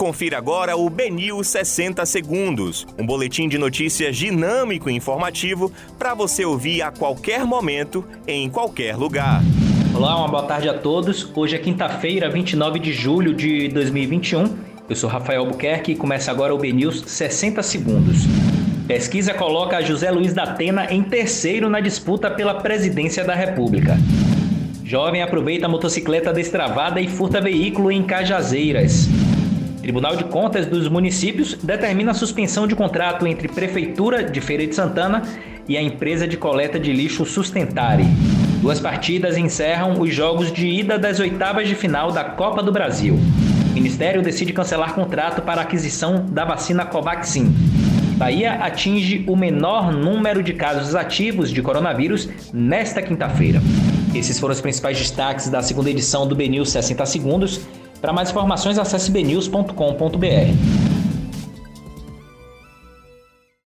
Confira agora o Benil 60 Segundos, um boletim de notícias dinâmico e informativo para você ouvir a qualquer momento, em qualquer lugar. Olá, uma boa tarde a todos. Hoje é quinta-feira, 29 de julho de 2021. Eu sou Rafael Buquerque e começa agora o BNews 60 Segundos. Pesquisa coloca José Luiz da Atena em terceiro na disputa pela presidência da República. Jovem aproveita a motocicleta destravada e furta veículo em Cajazeiras. Tribunal de Contas dos Municípios determina a suspensão de contrato entre Prefeitura de Feira de Santana e a empresa de coleta de lixo Sustentare. Duas partidas encerram os jogos de ida das oitavas de final da Copa do Brasil. O Ministério decide cancelar contrato para aquisição da vacina Covaxin. Bahia atinge o menor número de casos ativos de coronavírus nesta quinta-feira. Esses foram os principais destaques da segunda edição do BNews 60 Segundos. Para mais informações, acesse bnews.com.br.